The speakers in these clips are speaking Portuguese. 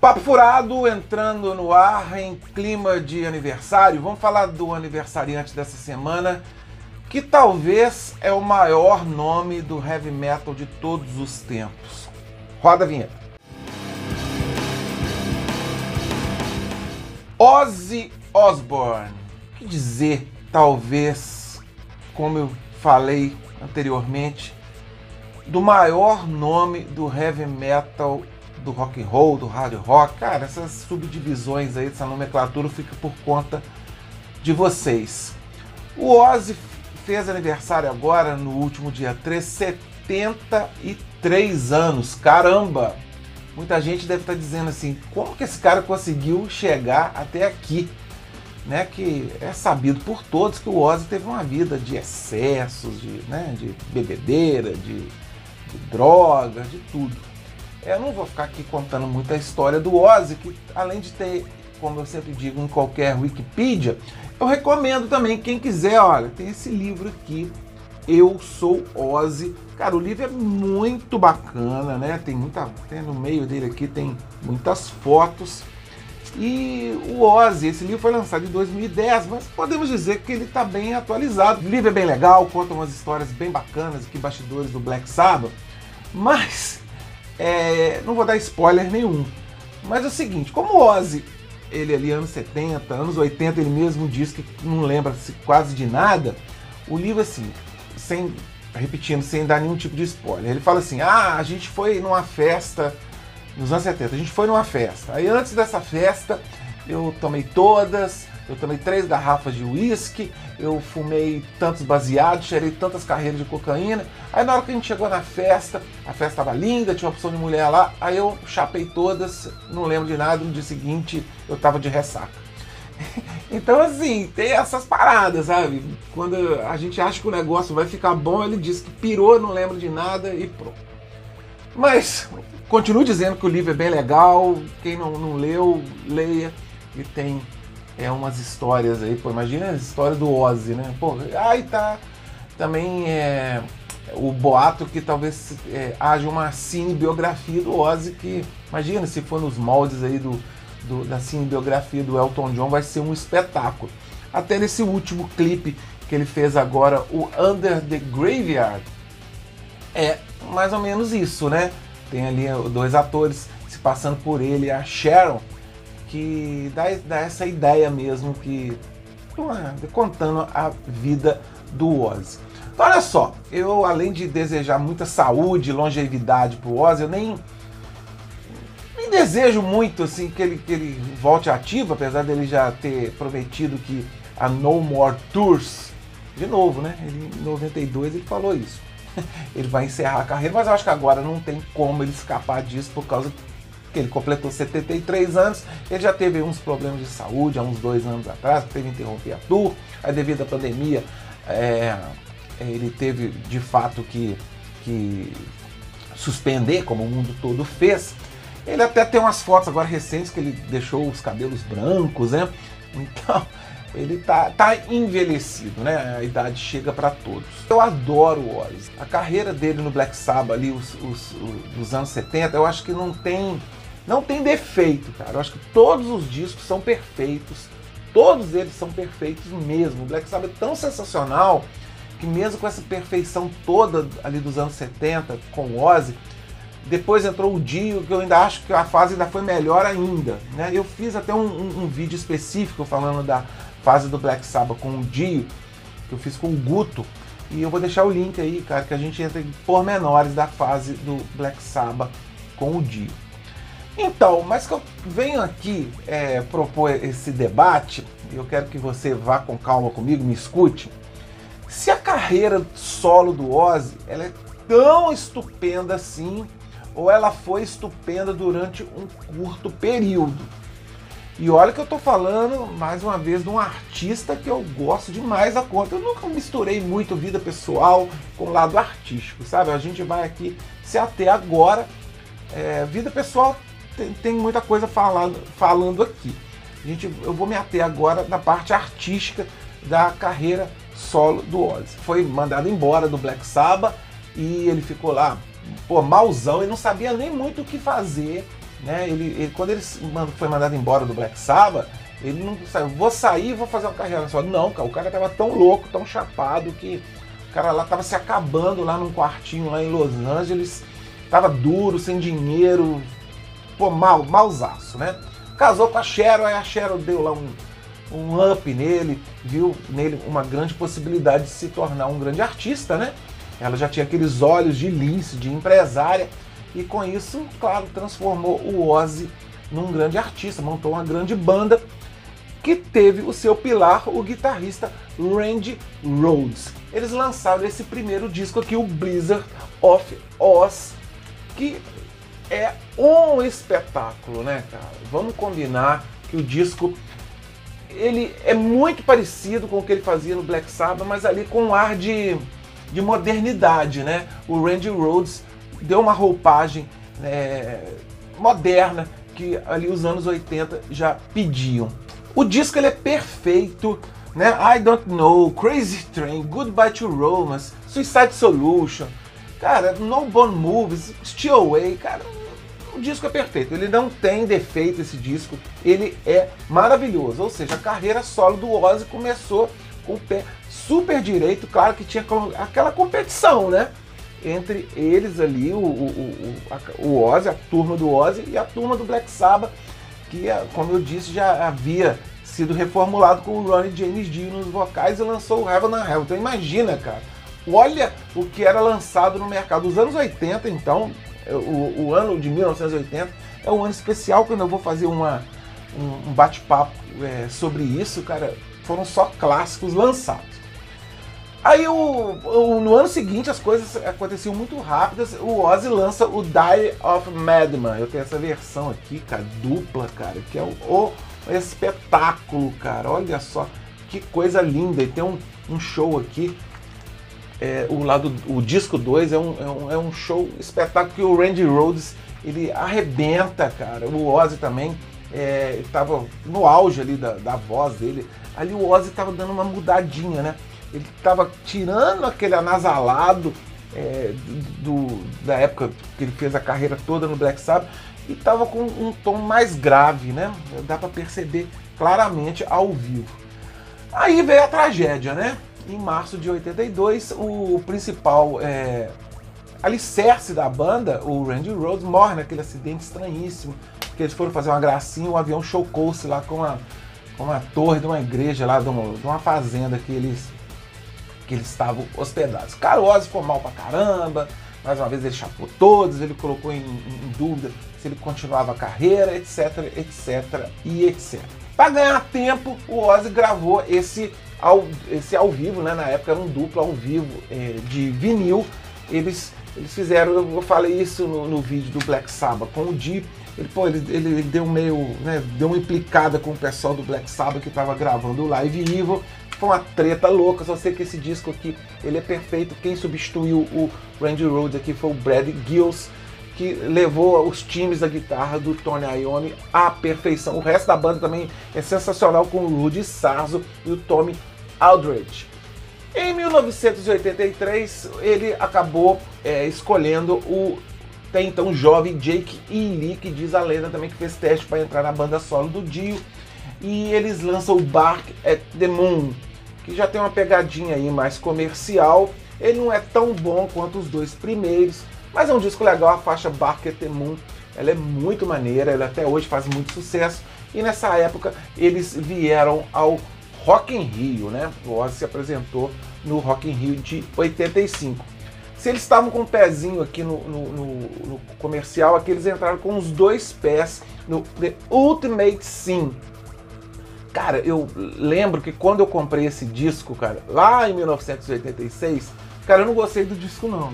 Papo Furado entrando no ar em clima de aniversário. Vamos falar do aniversariante dessa semana, que talvez é o maior nome do heavy metal de todos os tempos. Roda a vinheta. Ozzy Osbourne. Que dizer, talvez, como eu falei anteriormente, do maior nome do heavy metal do rock and roll, do hard rock, cara, essas subdivisões aí, essa nomenclatura fica por conta de vocês. O Ozzy fez aniversário agora no último dia 3, 73 anos. Caramba! Muita gente deve estar dizendo assim, como que esse cara conseguiu chegar até aqui? Né, que é sabido por todos que o Ozzy teve uma vida de excessos, de, né, de bebedeira, de, de droga, de tudo. Eu não vou ficar aqui contando muita história do Ozzy, que além de ter, como eu sempre digo, em qualquer Wikipedia, eu recomendo também, quem quiser, olha, tem esse livro aqui, Eu Sou Ozzy. Cara, o livro é muito bacana, né? Tem muita, tem no meio dele aqui tem muitas fotos. E o Ozzy, esse livro foi lançado em 2010, mas podemos dizer que ele está bem atualizado. O livro é bem legal, conta umas histórias bem bacanas aqui, bastidores do Black Sabbath. Mas é, não vou dar spoiler nenhum. Mas é o seguinte, como o Ozzy, ele ali anos 70, anos 80, ele mesmo diz que não lembra quase de nada, o livro assim, sem repetindo, sem dar nenhum tipo de spoiler. Ele fala assim: "Ah, a gente foi numa festa nos anos 70, a gente foi numa festa. Aí antes dessa festa, eu tomei todas, eu tomei três garrafas de uísque, eu fumei tantos baseados, cheirei tantas carreiras de cocaína. Aí na hora que a gente chegou na festa, a festa estava linda, tinha uma opção de mulher lá, aí eu chapei todas, não lembro de nada, no dia seguinte eu estava de ressaca. Então assim, tem essas paradas, sabe? Quando a gente acha que o negócio vai ficar bom, ele diz que pirou, não lembra de nada e pronto. Mas continuo dizendo que o livro é bem legal, quem não, não leu, leia e tem é umas histórias aí, pô, imagina a história do Ozzy, né? Pô, aí tá também é, o boato que talvez é, haja uma cinebiografia do Ozzy que, imagina se for nos moldes aí do, do, da cinebiografia do Elton John, vai ser um espetáculo. Até nesse último clipe que ele fez agora, o Under the Graveyard, é mais ou menos isso, né? Tem ali dois atores se passando por ele, a Sharon, que dá, dá essa ideia mesmo que contando a vida do Ozzy. Então olha só, eu além de desejar muita saúde, longevidade pro Ozzy, eu nem, nem desejo muito assim que ele, que ele volte ativo, apesar dele já ter prometido que a No More Tours, de novo, né? Ele, em 92 ele falou isso. Ele vai encerrar a carreira, mas eu acho que agora não tem como ele escapar disso por causa que ele completou 73 anos, ele já teve uns problemas de saúde há uns dois anos atrás, teve que interromper a tour, aí devido à pandemia é, ele teve de fato que, que suspender, como o mundo todo fez. Ele até tem umas fotos agora recentes que ele deixou os cabelos brancos, né? Então, ele tá, tá envelhecido, né? A idade chega para todos. Eu adoro o Ozzy. A carreira dele no Black Sabbath ali, os, os, os, dos anos 70, eu acho que não tem não tem defeito, cara. Eu acho que todos os discos são perfeitos. Todos eles são perfeitos mesmo. O Black Sabbath é tão sensacional que mesmo com essa perfeição toda ali dos anos 70 com o Ozzy, depois entrou o Dio, que eu ainda acho que a fase ainda foi melhor ainda. Né? Eu fiz até um, um, um vídeo específico falando da fase do Black Sabbath com o Dio, que eu fiz com o Guto. E eu vou deixar o link aí, cara, que a gente entra em pormenores da fase do Black Sabbath com o Dio. Então, mas que eu venho aqui é, propor esse debate, eu quero que você vá com calma comigo, me escute. Se a carreira solo do Ozzy ela é tão estupenda assim, ou ela foi estupenda durante um curto período. E olha que eu tô falando, mais uma vez, de um artista que eu gosto demais da conta. Eu nunca misturei muito vida pessoal com o lado artístico, sabe? A gente vai aqui se ater agora. É, vida pessoal tem, tem muita coisa falando, falando aqui. A gente, eu vou me ater agora na parte artística da carreira solo do Ozzy. Foi mandado embora do Black Sabbath e ele ficou lá, pô, malzão, e não sabia nem muito o que fazer né? Ele, ele quando ele foi mandado embora do Black Sabbath, ele não saiu, vou sair vou fazer uma carreira só. Não, cara, o cara tava tão louco, tão chapado que o cara lá tava se acabando lá num quartinho lá em Los Angeles, tava duro, sem dinheiro, pô, mal, malzaço, né? Casou com a Cheryl, aí a Cheryl deu lá um, um up nele, viu nele uma grande possibilidade de se tornar um grande artista, né? Ela já tinha aqueles olhos de lince, de empresária, e com isso, claro, transformou o Ozzy num grande artista, montou uma grande banda que teve o seu pilar, o guitarrista Randy Rhodes. Eles lançaram esse primeiro disco aqui, o Blizzard of Oz, que é um espetáculo, né, cara? Vamos combinar que o disco ele é muito parecido com o que ele fazia no Black Sabbath, mas ali com um ar de, de modernidade, né? O Randy Rhodes deu uma roupagem é, moderna que ali os anos 80 já pediam. O disco ele é perfeito, né? I Don't Know, Crazy Train, Goodbye to Romance, Suicide Solution, cara, No Bone Moves, Still Away, cara, o disco é perfeito, ele não tem defeito esse disco, ele é maravilhoso. Ou seja, a carreira solo do Ozzy começou com o pé super direito, claro que tinha aquela competição, né? Entre eles ali, o, o, o, o Ozzy, a turma do Ozzy e a turma do Black Sabbath, que, como eu disse, já havia sido reformulado com o Ronnie James Dio nos vocais e lançou o Heaven and Hell. Então imagina, cara, olha o que era lançado no mercado. Os anos 80, então, o, o, ano de 1980 é um ano especial quando eu vou fazer uma, um, um bate-papo é, sobre isso, cara. Foram só clássicos lançados. Aí o, o, no ano seguinte as coisas aconteciam muito rápidas. O Ozzy lança o Die of Madman. Eu tenho essa versão aqui, cara, dupla, cara, que é o, o espetáculo, cara. Olha só que coisa linda. E tem um, um show aqui é, o lado o disco 2 é um, é, um, é um show espetáculo que o Randy Rhodes ele arrebenta, cara. O Ozzy também estava é, no auge ali da, da voz dele. Ali o Ozzy estava dando uma mudadinha, né? Ele estava tirando aquele anasalado é, do, da época que ele fez a carreira toda no Black Sabbath e estava com um tom mais grave, né? Dá para perceber claramente ao vivo. Aí veio a tragédia, né? Em março de 82, o principal é, alicerce da banda, o Randy Rhodes, morre naquele acidente estranhíssimo. Que eles foram fazer uma gracinha, o avião chocou-se lá com uma, com uma torre de uma igreja lá, de uma, de uma fazenda que eles que eles estavam hospedados. Cara, o Ozzy foi mal pra caramba, mais uma vez ele chapou todos, ele colocou em, em dúvida se ele continuava a carreira, etc, etc e etc. Para ganhar tempo, o Ozzy gravou esse ao, esse ao vivo, né? Na época era um duplo ao vivo é, de vinil. Eles, eles fizeram, eu falei isso no, no vídeo do Black Sabbath, com o Di. Ele, pô, ele, ele, deu meio, né, deu uma implicada com o pessoal do Black Sabbath que estava gravando o Live Evil. Foi uma treta louca, só sei que esse disco aqui, ele é perfeito. Quem substituiu o Randy Rhodes aqui foi o Brad Gills, que levou os times da guitarra do Tony Iommi à perfeição. O resto da banda também é sensacional com o Rudy Sarzo e o Tommy Aldridge. Em 1983, ele acabou é, escolhendo o até então jovem Jake Ely, que diz a lenda também que fez teste para entrar na banda solo do Dio. E eles lançam o Bark at the Moon, que já tem uma pegadinha aí mais comercial. Ele não é tão bom quanto os dois primeiros, mas é um disco legal. A faixa Bark at the Moon ela é muito maneira, ela até hoje faz muito sucesso. E nessa época eles vieram ao Rock in Rio, né? O Ozzy se apresentou no Rock in Rio de 85. Se eles estavam com um pezinho aqui no, no, no, no comercial, aqui eles entraram com os dois pés no The Ultimate Sim. Cara, eu lembro que quando eu comprei esse disco, cara, lá em 1986, cara, eu não gostei do disco não.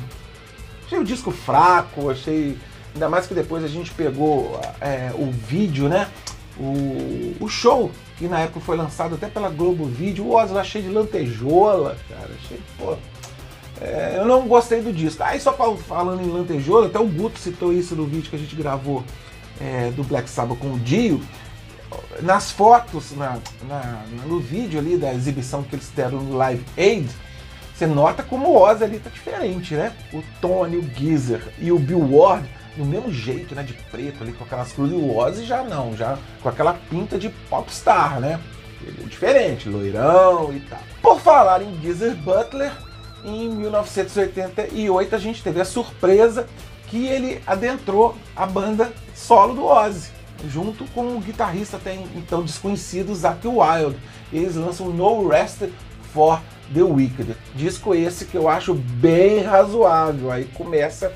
Achei o disco fraco, achei. Ainda mais que depois a gente pegou é, o vídeo, né? O, o show que na época foi lançado até pela Globo Vídeo, o Ozzy lá cheio de lantejola, cara, cheio, pô, é, eu não gostei do disco. Aí só falando em lantejola, até o Guto citou isso no vídeo que a gente gravou é, do Black Sabbath com o Dio, nas fotos, na, na, no vídeo ali da exibição que eles deram no Live Aid, você nota como o Ozzy ali tá diferente, né? O Tony, o Geezer e o Bill Ward do mesmo jeito, né? De preto ali, com aquelas cruzes. E o Ozzy já não, já com aquela pinta de popstar, né? Ele é diferente, loirão e tal. Por falar em Geezer Butler, em 1988 a gente teve a surpresa que ele adentrou a banda solo do Ozzy, junto com o guitarrista até então desconhecido Zakk Wylde. Eles lançam No Rest for the Wicked. Disco esse que eu acho bem razoável. Aí começa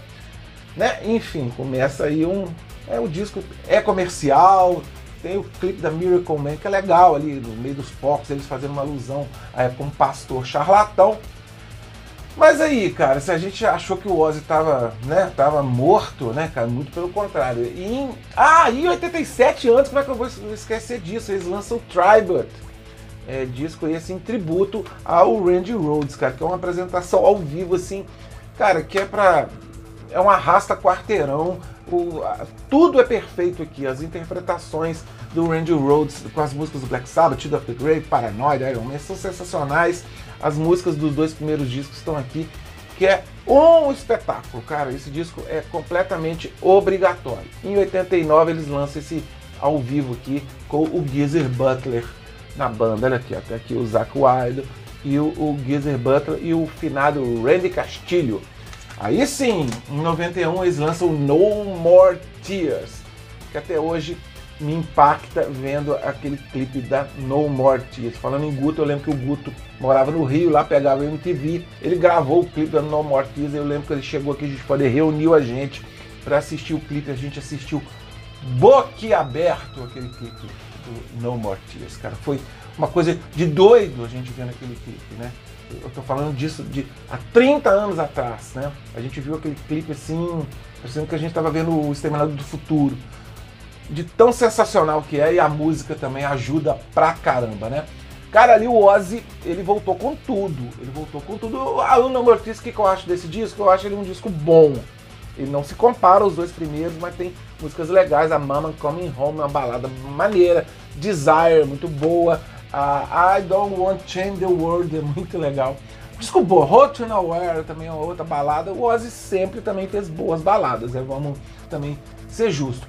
né? Enfim, começa aí um. É, o disco é comercial, tem o clipe da Miracle Man, que é legal ali, no meio dos focos, eles fazendo uma alusão é, com um pastor charlatão. Mas aí, cara, se a gente achou que o Ozzy tava, né, tava morto, né, cara, muito pelo contrário. E em, ah, em 87 anos, como é que eu vou esquecer disso? Eles lançam o Tribute, é, disco esse em tributo ao Randy Rhodes, cara, que é uma apresentação ao vivo, assim, cara, que é pra é um arrasta quarteirão. O, tudo é perfeito aqui. As interpretações do Randy Rhodes com as músicas do Black Sabbath, Tide of the Grave, Paranoid, Iron Man são sensacionais. As músicas dos dois primeiros discos estão aqui, que é um espetáculo, cara. Esse disco é completamente obrigatório. Em 89 eles lançam esse ao vivo aqui com o Geezer Butler na banda. Olha aqui, até aqui o Zach Wilde e o, o Geezer Butler e o finado Randy Castilho. Aí sim, em 91 eles lançam No More Tears, que até hoje me impacta vendo aquele clipe da No More Tears. Falando em Guto, eu lembro que o Guto morava no Rio, lá pegava MTV, ele gravou o clipe da No More Tears, eu lembro que ele chegou aqui, a gente pode reuniu a gente para assistir o clipe, a gente assistiu boquiaberto aquele clipe do No More Tears, cara. Foi uma coisa de doido a gente vendo aquele clipe, né? Eu estou falando disso de há 30 anos atrás, né? A gente viu aquele clipe assim, parecendo que a gente estava vendo o Exterminador do Futuro. De tão sensacional que é, e a música também ajuda pra caramba, né? Cara, ali o Ozzy, ele voltou com tudo. Ele voltou com tudo. Ah, o No o que, que eu acho desse disco? Eu acho ele um disco bom. Ele não se compara aos dois primeiros, mas tem músicas legais. A Mama Coming Home, uma balada maneira. Desire, muito boa. A I Don't Want to Change the World é muito legal. Desculpa, Hot to Nowhere também é outra balada. O Ozzy sempre também fez boas baladas, né? vamos também ser justo.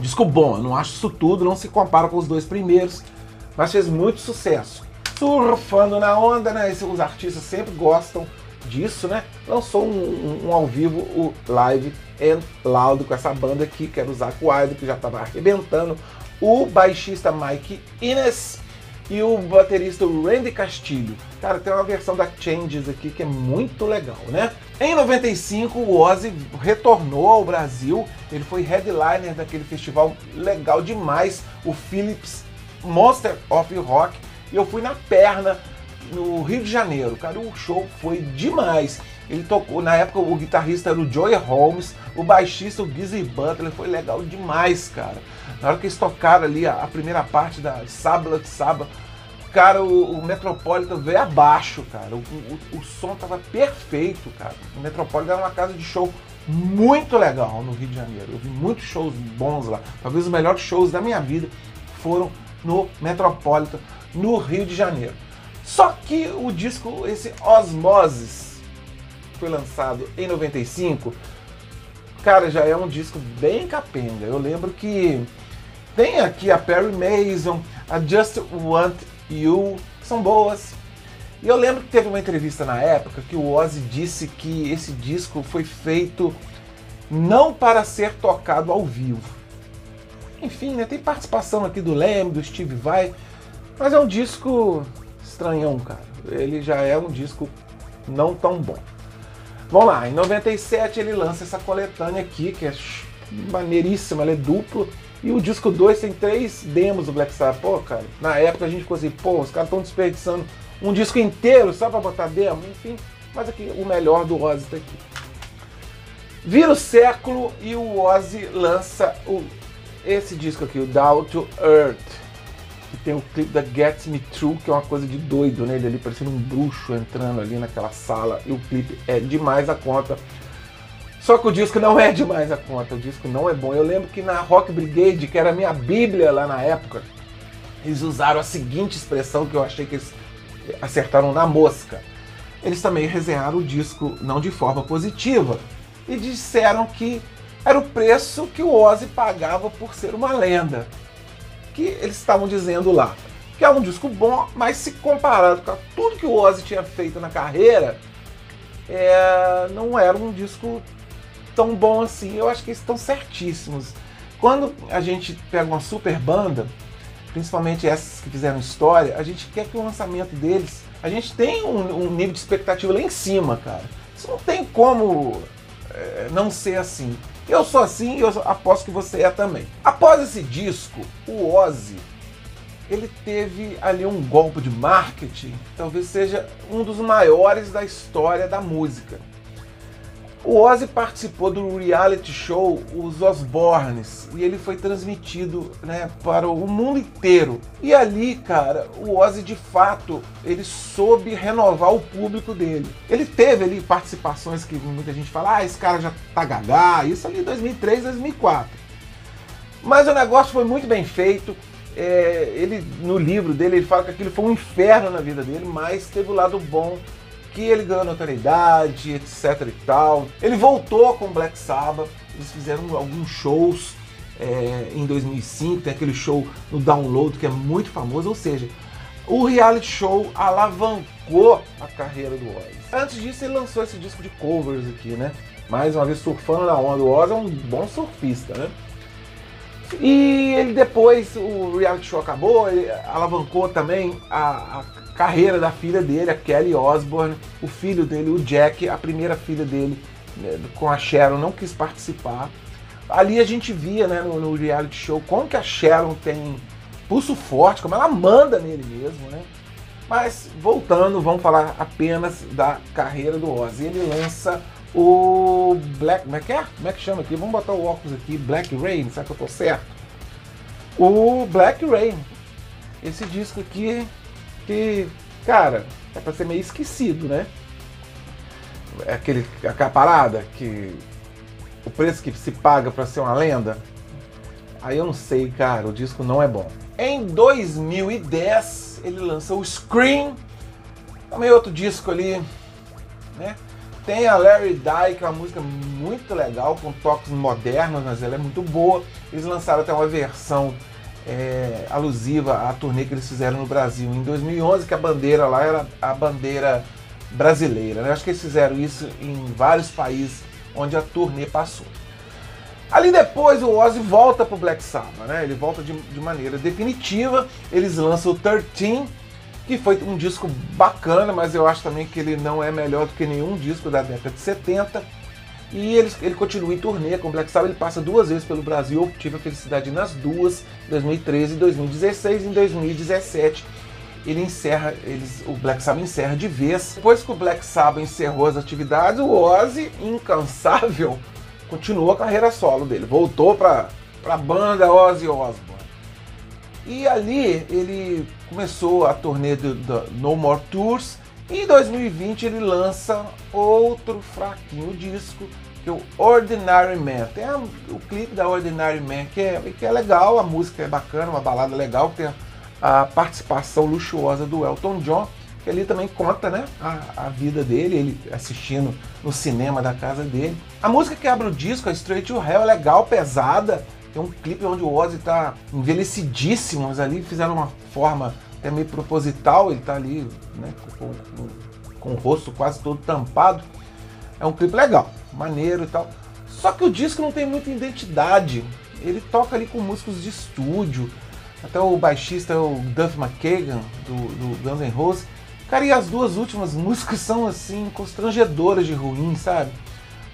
Disco bom, eu não acho isso tudo, não se compara com os dois primeiros, mas fez muito sucesso. Surfando na onda, né? Os artistas sempre gostam disso, né? Lançou um, um, um ao vivo, o Live and Loud com essa banda aqui, que era o Zac Wilde, que já estava arrebentando. O baixista Mike Innes e o baterista Randy Castilho. Cara, tem uma versão da Changes aqui que é muito legal, né? Em 95, o Ozzy retornou ao Brasil. Ele foi headliner daquele festival legal demais, o Philips Monster of Rock. E eu fui na perna no Rio de Janeiro. Cara, o show foi demais. Ele tocou, na época o guitarrista era o Joey Holmes, o baixista o Gizzy Butler, foi legal demais, cara. Na hora que eles tocaram ali a, a primeira parte da Sábado de Sábado, cara, o, o Metropolitan veio abaixo, cara. O, o, o, som tava perfeito, cara. O Metropolitan era uma casa de show muito legal no Rio de Janeiro. Eu vi muitos shows bons lá. Talvez os melhores shows da minha vida foram no Metropolitan, no Rio de Janeiro. Só que o disco, esse Osmosis, foi lançado em 95, cara, já é um disco bem capenga. Eu lembro que tem aqui a Perry Mason, a Just Want You, que são boas. E eu lembro que teve uma entrevista na época que o Ozzy disse que esse disco foi feito não para ser tocado ao vivo. Enfim, né, tem participação aqui do Leme, do Steve Vai, mas é um disco estranhão, cara. Ele já é um disco não tão bom. Vamos lá, em 97 ele lança essa coletânea aqui, que é maneiríssima, ela é duplo. E o disco 2 tem três demos do Black Sabbath. Pô, cara, na época a gente ficou assim, pô, os caras estão desperdiçando um disco inteiro só pra botar demo, enfim. Mas aqui, o melhor do Ozzy tá aqui. Vira o século e o Ozzy lança o, esse disco aqui, o Down to Earth que tem o clipe da Get Me True, que é uma coisa de doido, né? Ele ali parecendo um bruxo entrando ali naquela sala, e o clipe é demais a conta. Só que o disco não é demais a conta, o disco não é bom. Eu lembro que na Rock Brigade, que era a minha bíblia lá na época, eles usaram a seguinte expressão que eu achei que eles acertaram na mosca. eles também resenharam o disco não de forma positiva e disseram que era o preço que o Ozzy pagava por ser uma lenda. Que eles estavam dizendo lá que é um disco bom, mas se comparado com tudo que o Ozzy tinha feito na carreira, é, não era um disco tão bom assim. Eu acho que eles estão certíssimos. Quando a gente pega uma super banda, principalmente essas que fizeram história, a gente quer que o lançamento deles, a gente tem um, um nível de expectativa lá em cima, cara. Isso não tem como é, não ser assim. Eu sou assim e eu aposto que você é também. Após esse disco, o Ozzy ele teve ali um golpe de marketing, talvez seja um dos maiores da história da música. O Ozzy participou do reality show Os Osbornes e ele foi transmitido né, para o mundo inteiro. E ali, cara, o Ozzy de fato ele soube renovar o público dele. Ele teve ali participações que muita gente fala, ah, esse cara já tá gagá, isso ali em 2003, 2004. Mas o negócio foi muito bem feito é, ele no livro dele ele fala que aquilo foi um inferno na vida dele, mas teve o lado bom que ele ganhou notoriedade, etc e tal. Ele voltou com Black Sabbath, eles fizeram alguns shows é, em 2005, tem aquele show no Download que é muito famoso, ou seja, o reality show alavancou a carreira do Ozzy. Antes disso ele lançou esse disco de covers aqui, né? Mais uma vez surfando na onda, o Ozzy é um bom surfista, né? E ele depois, o reality show acabou, ele alavancou também a, a carreira da filha dele, a Kelly Osbourne, o filho dele, o Jack, a primeira filha dele né, com a Sharon não quis participar. Ali a gente via né, no, no, reality show como que a Sharon tem pulso forte, como ela manda nele mesmo, né? Mas voltando, vamos falar apenas da carreira do Ozzy. Ele lança o Black. Como é que é? Como é que chama aqui? Vamos botar o óculos aqui. Black Rain, será que eu tô certo? O Black Rain. Esse disco aqui que, cara, é pra ser meio esquecido, né? É aquele, aquela parada que o preço que se paga para ser uma lenda. Aí eu não sei, cara, o disco não é bom. Em 2010, ele lança o Scream, também outro disco ali, né? Tem a Larry Die, que é uma música muito legal, com toques modernos, mas ela é muito boa. Eles lançaram até uma versão é, alusiva à turnê que eles fizeram no Brasil em 2011, que a bandeira lá era a bandeira brasileira. Né? Acho que eles fizeram isso em vários países onde a turnê passou. Ali depois o Ozzy volta pro Black Sabbath, né? Ele volta de, de maneira definitiva. Eles lançam o 13, que foi um disco bacana, mas eu acho também que ele não é melhor do que nenhum disco da década de 70. E ele, ele continua em turnê com o Black Sabbath, ele passa duas vezes pelo Brasil, eu tive a felicidade nas duas, 2013 e 2016. Em 2017 ele encerra, eles, o Black Sabbath encerra de vez. Depois que o Black Sabbath encerrou as atividades, o Ozzy, incansável, continuou a carreira solo dele, voltou para a banda Ozzy Osbourne. E ali ele começou a turnê do, do No More Tours e em 2020 ele lança outro fraquinho disco que é o Ordinary Man. Tem a, o clipe da Ordinary Man que é, que é legal, a música é bacana, uma balada legal, tem a, a participação luxuosa do Elton John, que ali também conta né, a, a, vida dele, ele assistindo no cinema da casa dele. A música que abre o disco, a Straight to Hell, é legal, pesada, tem um clipe onde o Ozzy tá envelhecidíssimo, mas ali fizeram uma forma até meio proposital, ele tá ali né, com, com, com, o rosto quase todo tampado. É um clipe legal, maneiro e tal. Só que o disco não tem muita identidade. Ele toca ali com músicos de estúdio. Até o baixista o Duff McKagan, do, do Guns N' Roses. Cara, e as duas últimas músicas são assim, constrangedoras de ruim, sabe?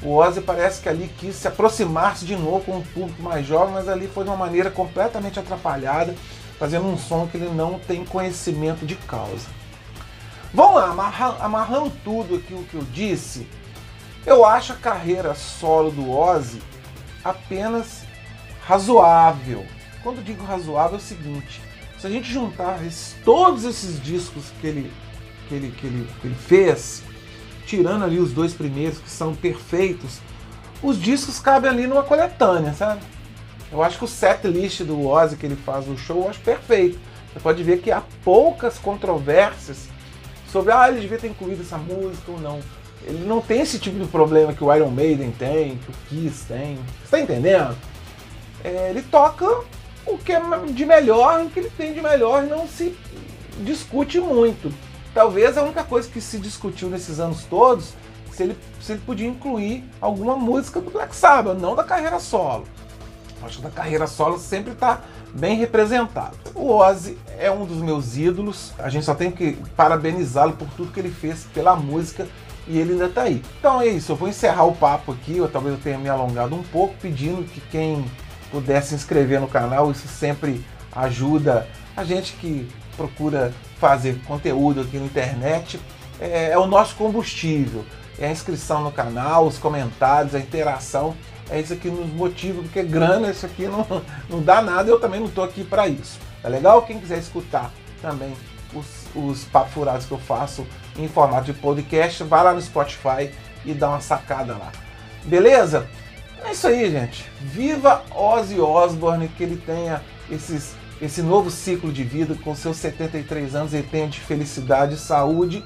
O Ozzy parece que ali quis se aproximar-se de novo com um público mais jovem, mas ali foi de uma maneira completamente atrapalhada, fazendo um som que ele não tem conhecimento de causa. Vamos lá, amarrando, tudo aqui o que eu disse, eu acho a carreira solo do Ozzy apenas razoável. Quando digo razoável é o seguinte, se a gente juntar todos esses discos que ele, que ele, que ele, que ele fez, tirando ali os dois primeiros que são perfeitos, os discos cabem ali numa coletânea, sabe? Eu acho que o set list do Ozzy que ele faz no show, eu acho perfeito. Você pode ver que há poucas controvérsias sobre ah, ele devia ter incluído essa música ou não. Ele não tem esse tipo de problema que o Iron Maiden tem, que o Kiss tem. Você tá entendendo? É, ele toca o que é de melhor, o que ele tem de melhor, não se discute muito. Talvez a única coisa que se discutiu nesses anos todos se ele, se ele podia incluir alguma música do Black Sabbath, não da carreira solo. Acho que da carreira solo sempre está bem representado. O Ozzy é um dos meus ídolos, a gente só tem que parabenizá-lo por tudo que ele fez pela música e ele ainda está aí. Então é isso, eu vou encerrar o papo aqui, ou talvez eu tenha me alongado um pouco, pedindo que quem puder se inscrever no canal, isso sempre ajuda a gente que procura fazer conteúdo aqui na internet, é, é o nosso combustível é a inscrição no canal, os comentários, a interação. É isso que nos motiva, porque grana isso aqui não, não dá nada eu também não estou aqui para isso. Tá legal? Quem quiser escutar também os, os papos furados que eu faço em formato de podcast, vai lá no Spotify e dá uma sacada lá. Beleza? É isso aí, gente. Viva Ozzy Osbourne, que ele tenha esses, esse novo ciclo de vida com seus 73 anos, ele tenha de felicidade, saúde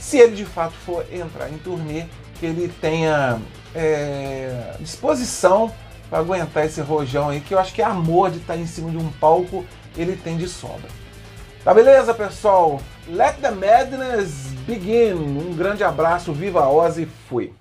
se ele de fato for entrar em turnê, que ele tenha é, disposição para aguentar esse rojão aí, que eu acho que é amor de estar em cima de um palco, ele tem de sobra. Tá beleza, pessoal? Let the madness begin. Um grande abraço, viva Ozzy, fui.